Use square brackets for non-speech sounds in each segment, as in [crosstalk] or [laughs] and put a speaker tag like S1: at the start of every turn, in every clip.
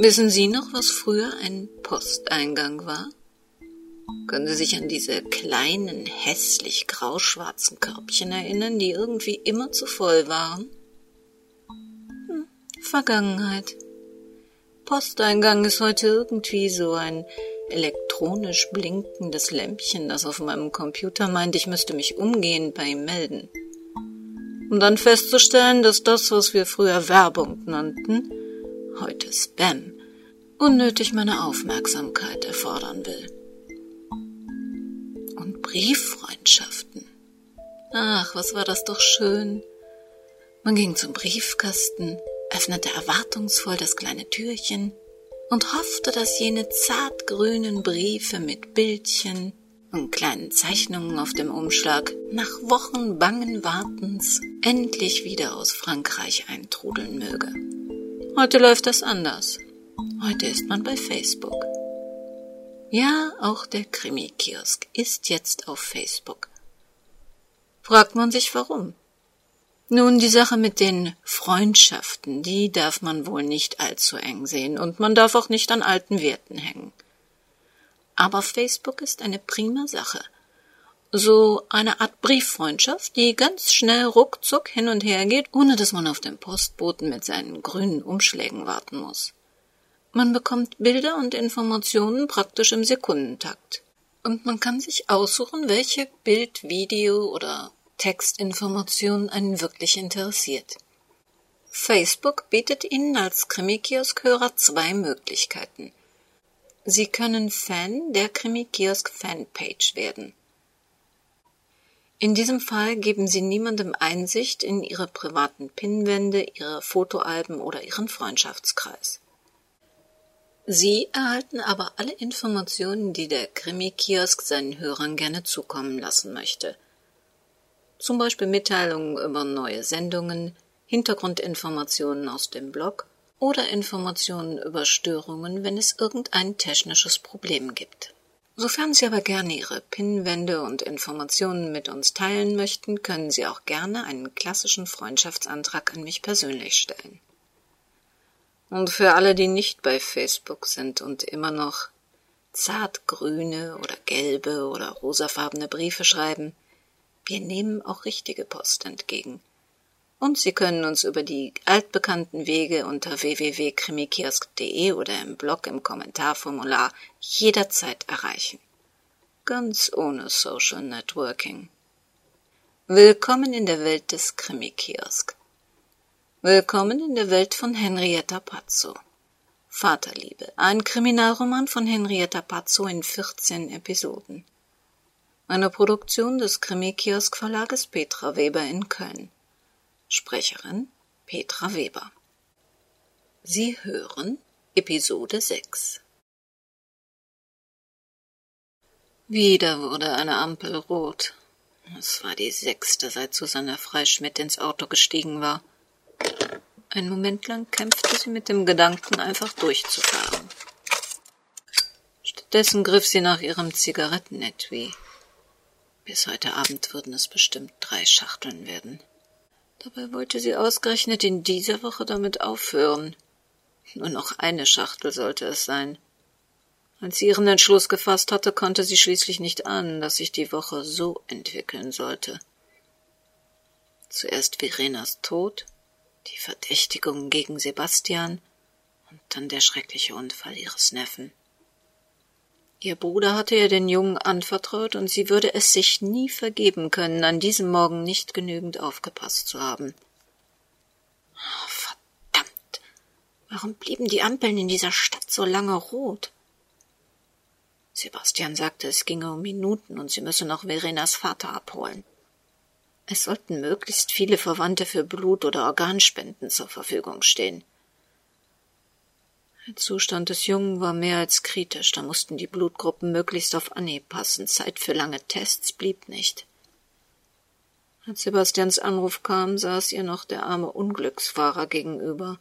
S1: Wissen Sie noch, was früher ein Posteingang war? Können Sie sich an diese kleinen, hässlich grauschwarzen Körbchen erinnern, die irgendwie immer zu voll waren? Hm, Vergangenheit. Posteingang ist heute irgendwie so ein elektronisch blinkendes Lämpchen, das auf meinem Computer meint, ich müsste mich umgehend bei ihm melden. Um dann festzustellen, dass das, was wir früher Werbung nannten, heute Spam, unnötig meine Aufmerksamkeit erfordern will. Und Brieffreundschaften. Ach, was war das doch schön. Man ging zum Briefkasten, öffnete erwartungsvoll das kleine Türchen und hoffte, dass jene zartgrünen Briefe mit Bildchen und kleinen Zeichnungen auf dem Umschlag nach Wochen bangen Wartens endlich wieder aus Frankreich eintrudeln möge. Heute läuft das anders. Heute ist man bei Facebook. Ja, auch der Krimi-Kiosk ist jetzt auf Facebook. Fragt man sich warum? Nun, die Sache mit den Freundschaften, die darf man wohl nicht allzu eng sehen und man darf auch nicht an alten Werten hängen. Aber Facebook ist eine prima Sache. So eine Art Brieffreundschaft, die ganz schnell ruckzuck hin und her geht, ohne dass man auf den Postboten mit seinen grünen Umschlägen warten muss. Man bekommt Bilder und Informationen praktisch im Sekundentakt. Und man kann sich aussuchen, welche Bild-, Video- oder Textinformation einen wirklich interessiert. Facebook bietet Ihnen als Krimi-Kiosk-Hörer zwei Möglichkeiten. Sie können Fan der Krimi-Kiosk-Fanpage werden. In diesem Fall geben Sie niemandem Einsicht in Ihre privaten Pinwände, Ihre Fotoalben oder Ihren Freundschaftskreis. Sie erhalten aber alle Informationen, die der Krimi-Kiosk seinen Hörern gerne zukommen lassen möchte. Zum Beispiel Mitteilungen über neue Sendungen, Hintergrundinformationen aus dem Blog oder Informationen über Störungen, wenn es irgendein technisches Problem gibt. Sofern Sie aber gerne Ihre Pinwände und Informationen mit uns teilen möchten, können Sie auch gerne einen klassischen Freundschaftsantrag an mich persönlich stellen. Und für alle, die nicht bei Facebook sind und immer noch zartgrüne oder gelbe oder rosafarbene Briefe schreiben, wir nehmen auch richtige Post entgegen. Und Sie können uns über die altbekannten Wege unter www.krimikiosk.de oder im Blog im Kommentarformular jederzeit erreichen. Ganz ohne Social Networking. Willkommen in der Welt des Krimikiosk. Willkommen in der Welt von Henrietta Pazzo. Vaterliebe, ein Kriminalroman von Henrietta Pazzo in 14 Episoden. Eine Produktion des Krimi-Kiosk Verlages Petra Weber in Köln. Sprecherin Petra Weber. Sie hören Episode 6. Wieder wurde eine Ampel rot. Es war die sechste, seit Susanne Freischmidt ins Auto gestiegen war. Ein Moment lang kämpfte sie mit dem Gedanken, einfach durchzufahren. Stattdessen griff sie nach ihrem Zigarettenetui. Bis heute Abend würden es bestimmt drei Schachteln werden. Dabei wollte sie ausgerechnet in dieser Woche damit aufhören. Nur noch eine Schachtel sollte es sein. Als sie ihren Entschluss gefasst hatte, konnte sie schließlich nicht ahnen, dass sich die Woche so entwickeln sollte. Zuerst Verenas Tod, die Verdächtigung gegen Sebastian und dann der schreckliche Unfall ihres Neffen. Ihr Bruder hatte ihr den Jungen anvertraut, und sie würde es sich nie vergeben können, an diesem Morgen nicht genügend aufgepasst zu haben. Oh, verdammt. Warum blieben die Ampeln in dieser Stadt so lange rot? Sebastian sagte, es ginge um Minuten und sie müsse noch Verenas Vater abholen. Es sollten möglichst viele Verwandte für Blut- oder Organspenden zur Verfügung stehen. Der Zustand des Jungen war mehr als kritisch, da mussten die Blutgruppen möglichst auf Anhieb passen. Zeit für lange Tests blieb nicht. Als Sebastians Anruf kam, saß ihr noch der arme Unglücksfahrer gegenüber.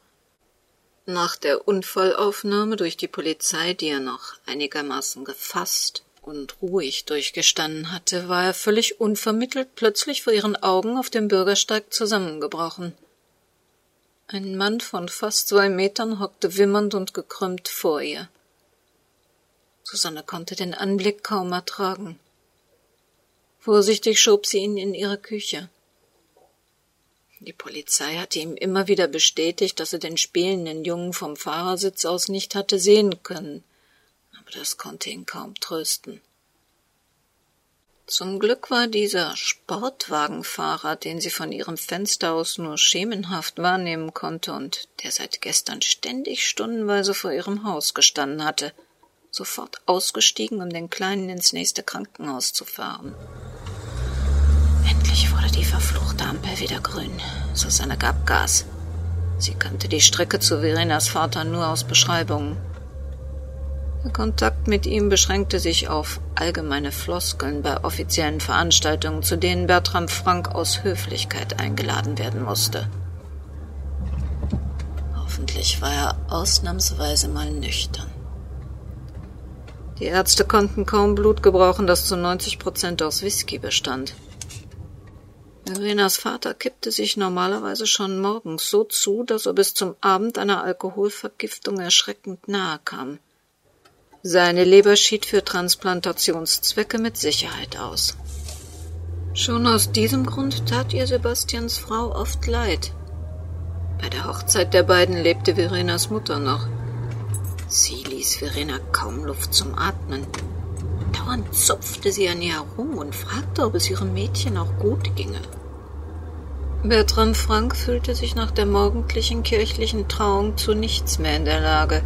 S1: Nach der Unfallaufnahme durch die Polizei, die er noch einigermaßen gefasst und ruhig durchgestanden hatte, war er völlig unvermittelt plötzlich vor ihren Augen auf dem Bürgersteig zusammengebrochen. Ein Mann von fast zwei Metern hockte wimmernd und gekrümmt vor ihr. Susanne konnte den Anblick kaum ertragen. Vorsichtig schob sie ihn in ihre Küche. Die Polizei hatte ihm immer wieder bestätigt, dass er den spielenden Jungen vom Fahrersitz aus nicht hatte sehen können, aber das konnte ihn kaum trösten. Zum Glück war dieser Sportwagenfahrer, den sie von ihrem Fenster aus nur schemenhaft wahrnehmen konnte und der seit gestern ständig stundenweise vor ihrem Haus gestanden hatte, sofort ausgestiegen, um den Kleinen ins nächste Krankenhaus zu fahren. Endlich wurde die verfluchte Ampel wieder grün. Susanne gab Gas. Sie kannte die Strecke zu Verenas Vater nur aus Beschreibungen. Der Kontakt mit ihm beschränkte sich auf allgemeine Floskeln bei offiziellen Veranstaltungen, zu denen Bertram Frank aus Höflichkeit eingeladen werden musste. Hoffentlich war er ausnahmsweise mal nüchtern. Die Ärzte konnten kaum Blut gebrauchen, das zu 90 Prozent aus Whisky bestand. Verenas Vater kippte sich normalerweise schon morgens so zu, dass er bis zum Abend einer Alkoholvergiftung erschreckend nahe kam. Seine Leber schied für Transplantationszwecke mit Sicherheit aus. Schon aus diesem Grund tat ihr Sebastians Frau oft leid. Bei der Hochzeit der beiden lebte Verenas Mutter noch. Sie ließ Verena kaum Luft zum Atmen. Dauernd zupfte sie an ihr herum und fragte, ob es ihrem Mädchen auch gut ginge. Bertram Frank fühlte sich nach der morgendlichen kirchlichen Trauung zu nichts mehr in der Lage.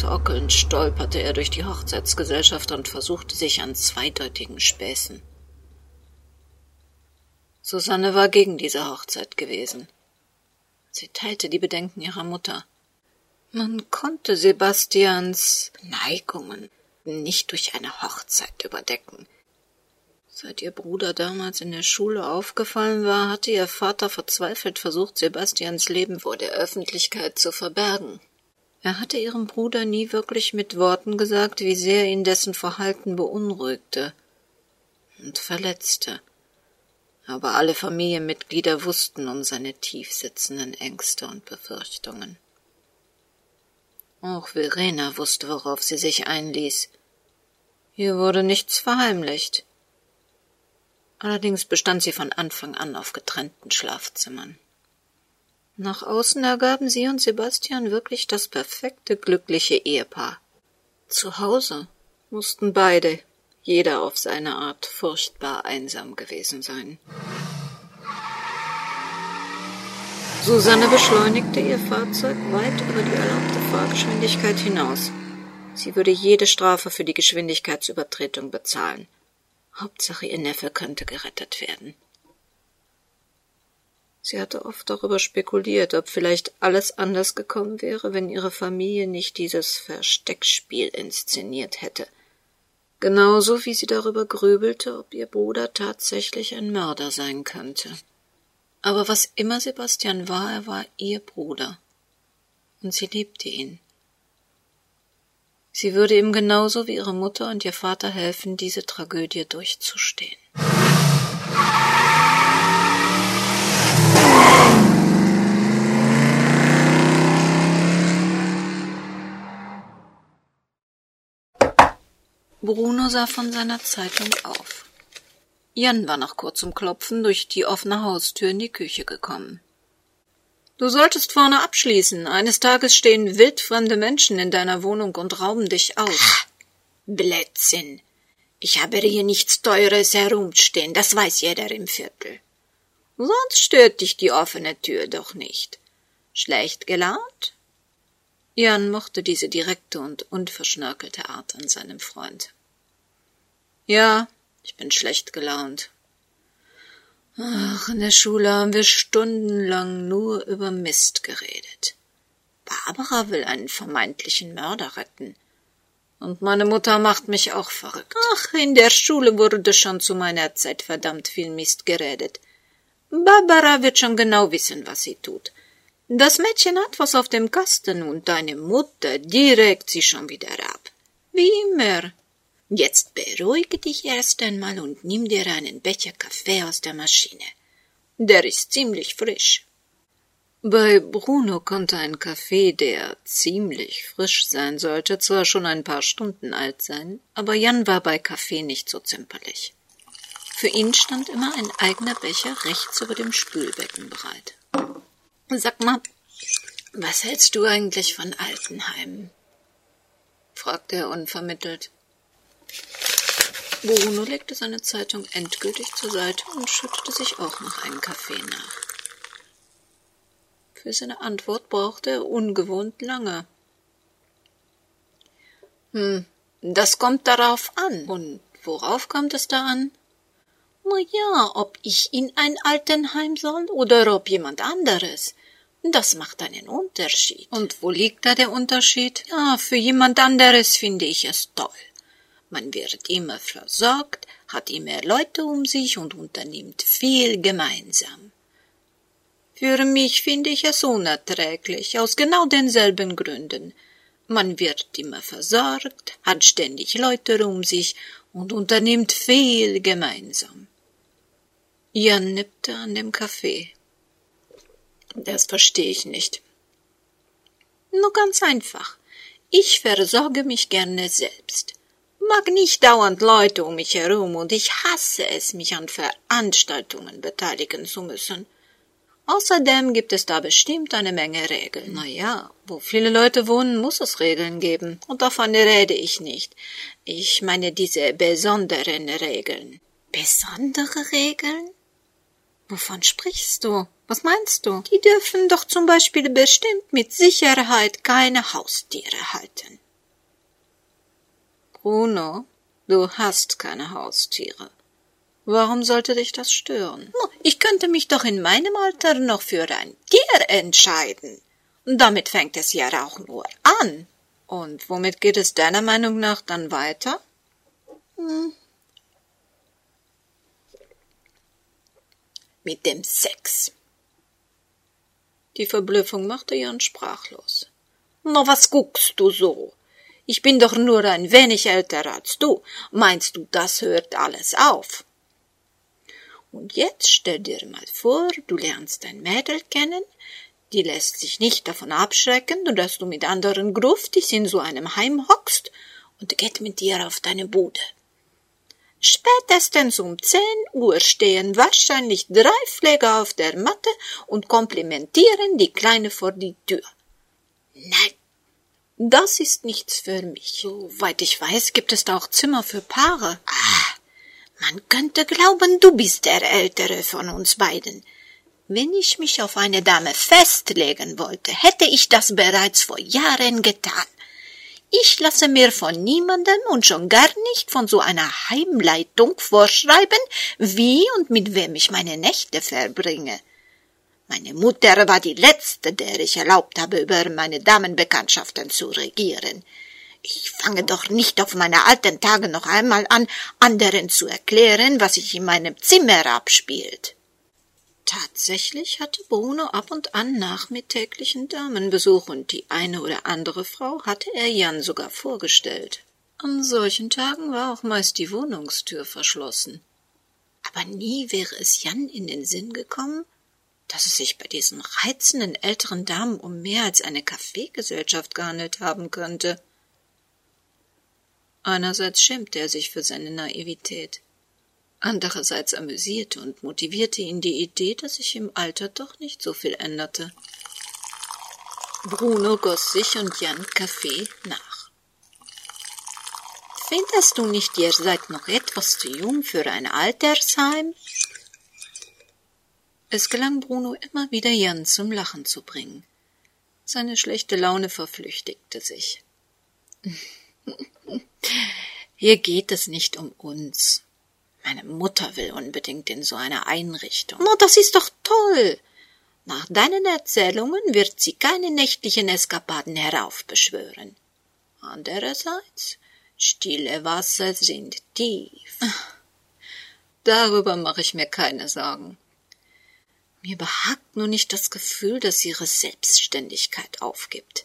S1: Torkelnd stolperte er durch die Hochzeitsgesellschaft und versuchte sich an zweideutigen Späßen. Susanne war gegen diese Hochzeit gewesen. Sie teilte die Bedenken ihrer Mutter. Man konnte Sebastians Neigungen nicht durch eine Hochzeit überdecken. Seit ihr Bruder damals in der Schule aufgefallen war, hatte ihr Vater verzweifelt versucht, Sebastians Leben vor der Öffentlichkeit zu verbergen. Er hatte ihrem Bruder nie wirklich mit Worten gesagt, wie sehr ihn dessen Verhalten beunruhigte und verletzte. Aber alle Familienmitglieder wussten um seine tiefsitzenden Ängste und Befürchtungen. Auch Verena wusste, worauf sie sich einließ. Hier wurde nichts verheimlicht. Allerdings bestand sie von Anfang an auf getrennten Schlafzimmern. Nach außen ergaben sie und Sebastian wirklich das perfekte glückliche Ehepaar. Zu Hause mussten beide, jeder auf seine Art, furchtbar einsam gewesen sein. Susanne beschleunigte ihr Fahrzeug weit über die erlaubte Fahrgeschwindigkeit hinaus. Sie würde jede Strafe für die Geschwindigkeitsübertretung bezahlen. Hauptsache ihr Neffe könnte gerettet werden. Sie hatte oft darüber spekuliert, ob vielleicht alles anders gekommen wäre, wenn ihre Familie nicht dieses Versteckspiel inszeniert hätte. Genauso wie sie darüber grübelte, ob ihr Bruder tatsächlich ein Mörder sein könnte. Aber was immer Sebastian war, er war ihr Bruder. Und sie liebte ihn. Sie würde ihm genauso wie ihre Mutter und ihr Vater helfen, diese Tragödie durchzustehen. Bruno sah von seiner Zeitung auf. Jan war nach kurzem Klopfen durch die offene Haustür in die Küche gekommen. Du solltest vorne abschließen. Eines Tages stehen wildfremde Menschen in deiner Wohnung und rauben dich aus.
S2: Blödsinn. Ich habe hier nichts Teures herumstehen, das weiß jeder im Viertel.
S1: Sonst stört dich die offene Tür doch nicht. Schlecht gelaunt? Jan mochte diese direkte und unverschnörkelte Art an seinem Freund. Ja, ich bin schlecht gelaunt. Ach, in der Schule haben wir stundenlang nur über Mist geredet. Barbara will einen vermeintlichen Mörder retten. Und meine Mutter macht mich auch verrückt. Ach, in der Schule wurde schon zu meiner Zeit verdammt viel Mist geredet. Barbara wird schon genau wissen, was sie tut. Das Mädchen hat was auf dem Kasten und deine Mutter, die regt sie schon wieder ab. Wie immer. Jetzt beruhige dich erst einmal und nimm dir einen Becher Kaffee aus der Maschine. Der ist ziemlich frisch. Bei Bruno konnte ein Kaffee, der ziemlich frisch sein sollte, zwar schon ein paar Stunden alt sein, aber Jan war bei Kaffee nicht so zimperlich. Für ihn stand immer ein eigener Becher rechts über dem Spülbecken bereit. Sag mal, was hältst du eigentlich von Altenheimen? fragte er unvermittelt. Bruno legte seine Zeitung endgültig zur Seite und schüttete sich auch noch einen Kaffee nach. Für seine Antwort brauchte er ungewohnt lange. Hm, das kommt darauf an. Und worauf kommt es da an? Na ja, ob ich in ein Altenheim soll oder ob jemand anderes. Das macht einen Unterschied. Und wo liegt da der Unterschied? Ja, für jemand anderes finde ich es toll. Man wird immer versorgt, hat immer Leute um sich und unternimmt viel gemeinsam. Für mich finde ich es unerträglich, aus genau denselben Gründen. Man wird immer versorgt, hat ständig Leute um sich und unternimmt viel gemeinsam. Jan nippte an dem Kaffee. Das verstehe ich nicht. Nur ganz einfach. Ich versorge mich gerne selbst. Mag nicht dauernd Leute um mich herum und ich hasse es, mich an Veranstaltungen beteiligen zu müssen. Außerdem gibt es da bestimmt eine Menge Regeln. Na ja, wo viele Leute wohnen, muss es Regeln geben. Und davon rede ich nicht. Ich meine diese besonderen Regeln. Besondere Regeln? Wovon sprichst du? Was meinst du? Die dürfen doch zum Beispiel bestimmt mit Sicherheit keine Haustiere halten. Bruno, du hast keine Haustiere. Warum sollte dich das stören? Ich könnte mich doch in meinem Alter noch für ein Tier entscheiden. Damit fängt es ja auch nur an. Und womit geht es deiner Meinung nach dann weiter? Hm. Mit dem Sex. Die Verblüffung machte Jan sprachlos. Na, was guckst du so? Ich bin doch nur ein wenig älter als du. Meinst du, das hört alles auf? Und jetzt stell dir mal vor, du lernst ein Mädel kennen, die lässt sich nicht davon abschrecken, dass du mit anderen gruftig in so einem Heim hockst und geht mit dir auf deine Bude. Spätestens um zehn Uhr stehen wahrscheinlich drei Pfleger auf der Matte und komplimentieren die Kleine vor die Tür. Nein, das ist nichts für mich. Soweit ich weiß, gibt es da auch Zimmer für Paare. Ah, man könnte glauben, du bist der Ältere von uns beiden. Wenn ich mich auf eine Dame festlegen wollte, hätte ich das bereits vor Jahren getan. Ich lasse mir von niemandem und schon gar nicht von so einer Heimleitung vorschreiben, wie und mit wem ich meine Nächte verbringe. Meine Mutter war die letzte, der ich erlaubt habe, über meine Damenbekanntschaften zu regieren. Ich fange doch nicht auf meine alten Tage noch einmal an, anderen zu erklären, was sich in meinem Zimmer abspielt. Tatsächlich hatte Bruno ab und an nachmittäglichen Damenbesuch und die eine oder andere Frau hatte er Jan sogar vorgestellt. An solchen Tagen war auch meist die Wohnungstür verschlossen. Aber nie wäre es Jan in den Sinn gekommen, dass es sich bei diesen reizenden älteren Damen um mehr als eine Kaffeegesellschaft gehandelt haben könnte. Einerseits schämte er sich für seine Naivität. Andererseits amüsierte und motivierte ihn die Idee, dass sich im Alter doch nicht so viel änderte. Bruno goss sich und Jan Kaffee nach. Findest du nicht, ihr seid noch etwas zu jung für ein Altersheim? Es gelang Bruno immer wieder Jan zum Lachen zu bringen. Seine schlechte Laune verflüchtigte sich. [laughs] Hier geht es nicht um uns, meine Mutter will unbedingt in so eine Einrichtung. Na, das ist doch toll. Nach deinen Erzählungen wird sie keine nächtlichen Eskapaden heraufbeschwören. Andererseits, stille Wasser sind tief. Darüber mache ich mir keine Sorgen. Mir behagt nur nicht das Gefühl, dass ihre Selbstständigkeit aufgibt.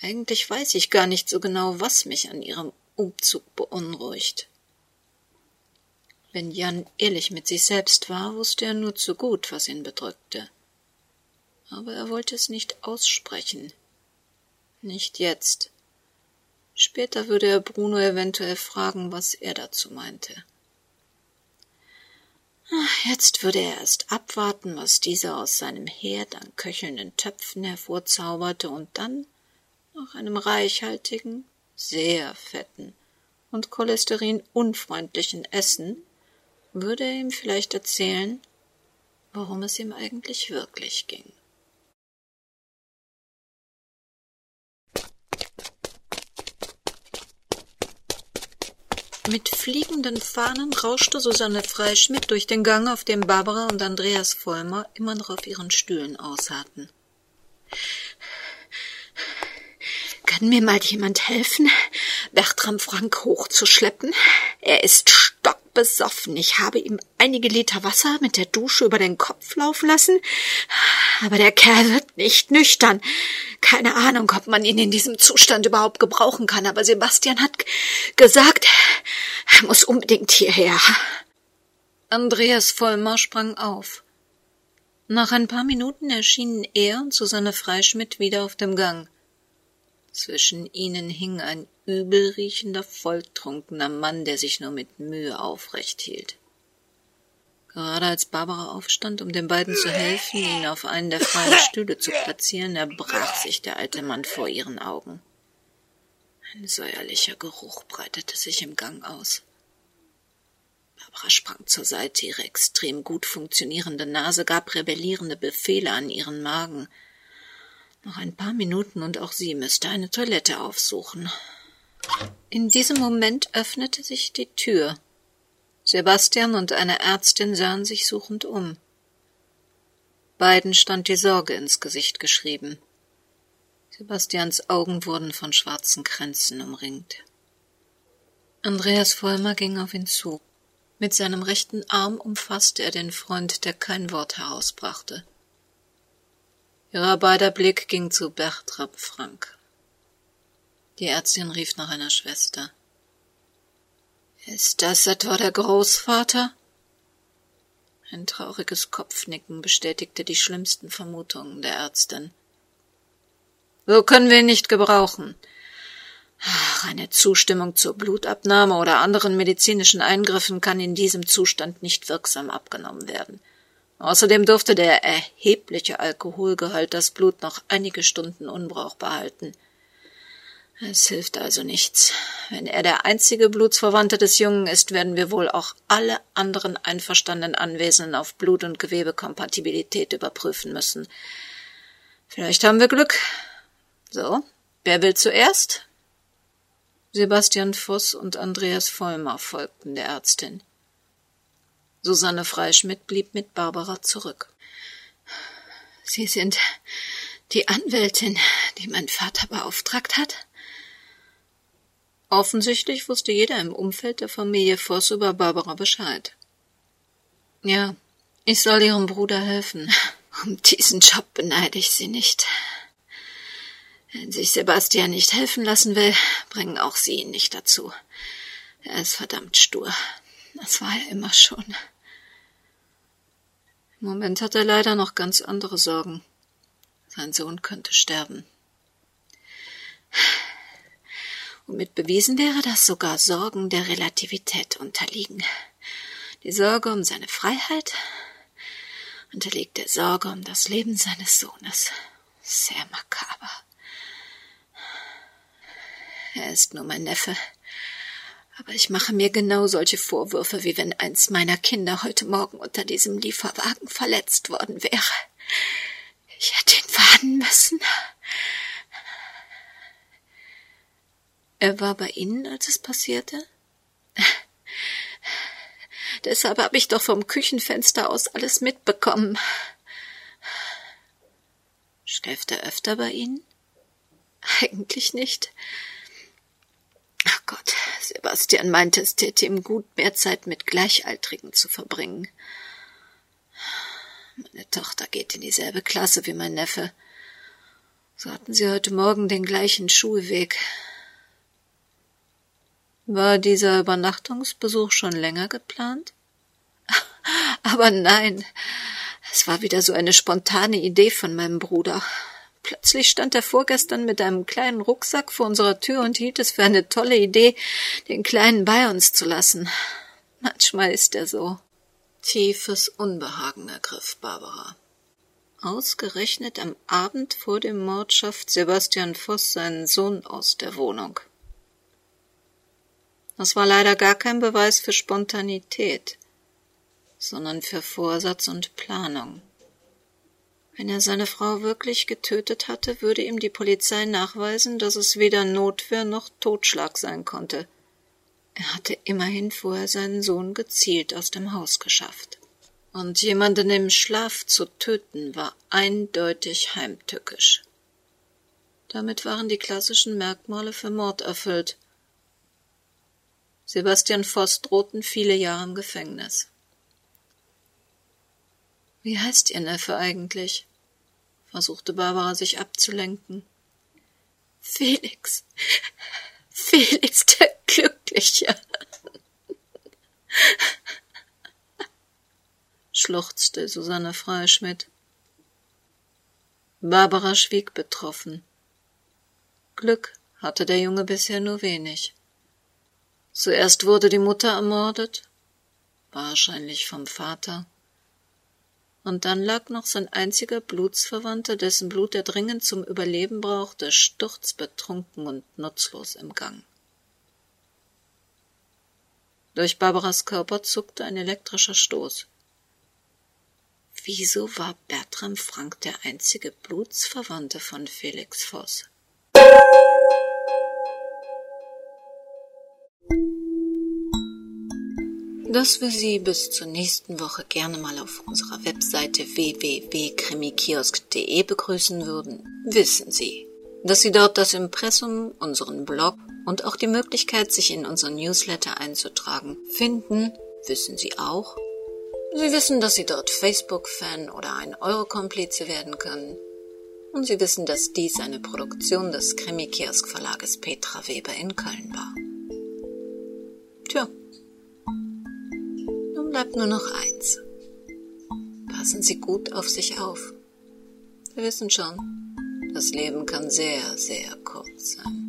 S1: Eigentlich weiß ich gar nicht so genau, was mich an ihrem Umzug beunruhigt. Wenn Jan ehrlich mit sich selbst war, wusste er nur zu gut, was ihn bedrückte. aber er wollte es nicht aussprechen. Nicht jetzt. Später würde er Bruno eventuell fragen, was er dazu meinte. Jetzt würde er erst abwarten, was dieser aus seinem Herd an köchelnden Töpfen hervorzauberte und dann nach einem reichhaltigen, sehr fetten und cholesterinunfreundlichen Essen würde er ihm vielleicht erzählen, worum es ihm eigentlich wirklich ging. Mit fliegenden Fahnen rauschte Susanne Freischmidt durch den Gang, auf dem Barbara und Andreas Vollmer immer noch auf ihren Stühlen ausharrten.
S2: Kann mir mal jemand helfen, Bertram Frank hochzuschleppen? Er ist stockbesoffen. Ich habe ihm einige Liter Wasser mit der Dusche über den Kopf laufen lassen, aber der Kerl wird nicht nüchtern. Keine Ahnung, ob man ihn in diesem Zustand überhaupt gebrauchen kann, aber Sebastian hat gesagt, er muss unbedingt hierher.
S1: Andreas Vollmer sprang auf. Nach ein paar Minuten erschienen er und Susanne Freischmidt wieder auf dem Gang. Zwischen ihnen hing ein übelriechender, volltrunkener Mann, der sich nur mit Mühe aufrecht hielt. Gerade als Barbara aufstand, um den beiden zu helfen, ihn auf einen der freien Stühle zu platzieren, erbrach sich der alte Mann vor ihren Augen. Ein säuerlicher Geruch breitete sich im Gang aus. Barbara sprang zur Seite, ihre extrem gut funktionierende Nase gab rebellierende Befehle an ihren Magen. Noch ein paar Minuten und auch sie müsste eine Toilette aufsuchen. In diesem Moment öffnete sich die Tür. Sebastian und eine Ärztin sahen sich suchend um. Beiden stand die Sorge ins Gesicht geschrieben. Sebastians Augen wurden von schwarzen Kränzen umringt. Andreas Vollmer ging auf ihn zu. Mit seinem rechten Arm umfasste er den Freund, der kein Wort herausbrachte. Ihrer beider Blick ging zu Bertram Frank. Die Ärztin rief nach einer Schwester. Ist das etwa der Großvater? Ein trauriges Kopfnicken bestätigte die schlimmsten Vermutungen der Ärztin. So können wir ihn nicht gebrauchen. Ach, eine Zustimmung zur Blutabnahme oder anderen medizinischen Eingriffen kann in diesem Zustand nicht wirksam abgenommen werden. Außerdem durfte der erhebliche Alkoholgehalt das Blut noch einige Stunden unbrauchbar halten. Es hilft also nichts. Wenn er der einzige Blutsverwandte des Jungen ist, werden wir wohl auch alle anderen einverstandenen Anwesenden auf Blut- und Gewebekompatibilität überprüfen müssen. Vielleicht haben wir Glück. So, wer will zuerst? Sebastian Voss und Andreas Vollmer folgten der Ärztin. Susanne Freischmidt blieb mit Barbara zurück.
S2: Sie sind die Anwältin, die mein Vater beauftragt hat?
S1: Offensichtlich wusste jeder im Umfeld der Familie Voss über Barbara Bescheid. Ja, ich soll ihrem Bruder helfen.
S2: Um diesen Job beneide ich sie nicht. Wenn sich Sebastian nicht helfen lassen will, bringen auch sie ihn nicht dazu. Er ist verdammt stur. Das war er immer schon.
S1: Im Moment hat er leider noch ganz andere Sorgen. Sein Sohn könnte sterben.
S2: Womit bewiesen wäre, dass sogar Sorgen der Relativität unterliegen. Die Sorge um seine Freiheit unterliegt der Sorge um das Leben seines Sohnes. Sehr makaber. Er ist nur mein Neffe. Aber ich mache mir genau solche Vorwürfe, wie wenn eins meiner Kinder heute Morgen unter diesem Lieferwagen verletzt worden wäre. Ich hätte ihn warnen müssen.
S1: Er war bei Ihnen, als es passierte?
S2: Deshalb habe ich doch vom Küchenfenster aus alles mitbekommen.
S1: Schläft er öfter bei Ihnen?
S2: Eigentlich nicht. Gott, Sebastian meinte, es täte ihm gut, mehr Zeit mit Gleichaltrigen zu verbringen. Meine Tochter geht in dieselbe Klasse wie mein Neffe. So hatten sie heute Morgen den gleichen Schulweg.
S1: War dieser Übernachtungsbesuch schon länger geplant? [laughs]
S2: Aber nein, Es war wieder so eine spontane Idee von meinem Bruder. Plötzlich stand er vorgestern mit einem kleinen Rucksack vor unserer Tür und hielt es für eine tolle Idee, den Kleinen bei uns zu lassen. Manchmal ist er so.
S1: Tiefes Unbehagen ergriff Barbara. Ausgerechnet am Abend vor dem Mord schafft Sebastian Voss seinen Sohn aus der Wohnung. Das war leider gar kein Beweis für Spontanität sondern für Vorsatz und Planung. Wenn er seine Frau wirklich getötet hatte, würde ihm die Polizei nachweisen, dass es weder Notwehr noch Totschlag sein konnte. Er hatte immerhin vorher seinen Sohn gezielt aus dem Haus geschafft. Und jemanden im Schlaf zu töten war eindeutig heimtückisch. Damit waren die klassischen Merkmale für Mord erfüllt. Sebastian Voss drohten viele Jahre im Gefängnis. Wie heißt Ihr Neffe eigentlich? versuchte Barbara sich abzulenken.
S2: Felix. Felix der Glückliche.
S1: schluchzte Susanne Freischmidt. Barbara schwieg betroffen. Glück hatte der Junge bisher nur wenig. Zuerst wurde die Mutter ermordet, wahrscheinlich vom Vater und dann lag noch sein einziger Blutsverwandter, dessen Blut er dringend zum Überleben brauchte, sturzbetrunken und nutzlos im Gang. Durch Barbaras Körper zuckte ein elektrischer Stoß. Wieso war Bertram Frank der einzige Blutsverwandte von Felix Voss? Dass wir Sie bis zur nächsten Woche gerne mal auf unserer Webseite www.krimikiosk.de begrüßen würden, wissen Sie. Dass Sie dort das Impressum, unseren Blog und auch die Möglichkeit, sich in unseren Newsletter einzutragen, finden, wissen Sie auch. Sie wissen, dass Sie dort Facebook-Fan oder ein Eurokomplize werden können. Und Sie wissen, dass dies eine Produktion des Krimi-Kiosk-Verlages Petra Weber in Köln war. Tja, bleibt nur noch eins. Passen Sie gut auf sich auf. Wir wissen schon, das Leben kann sehr, sehr kurz sein.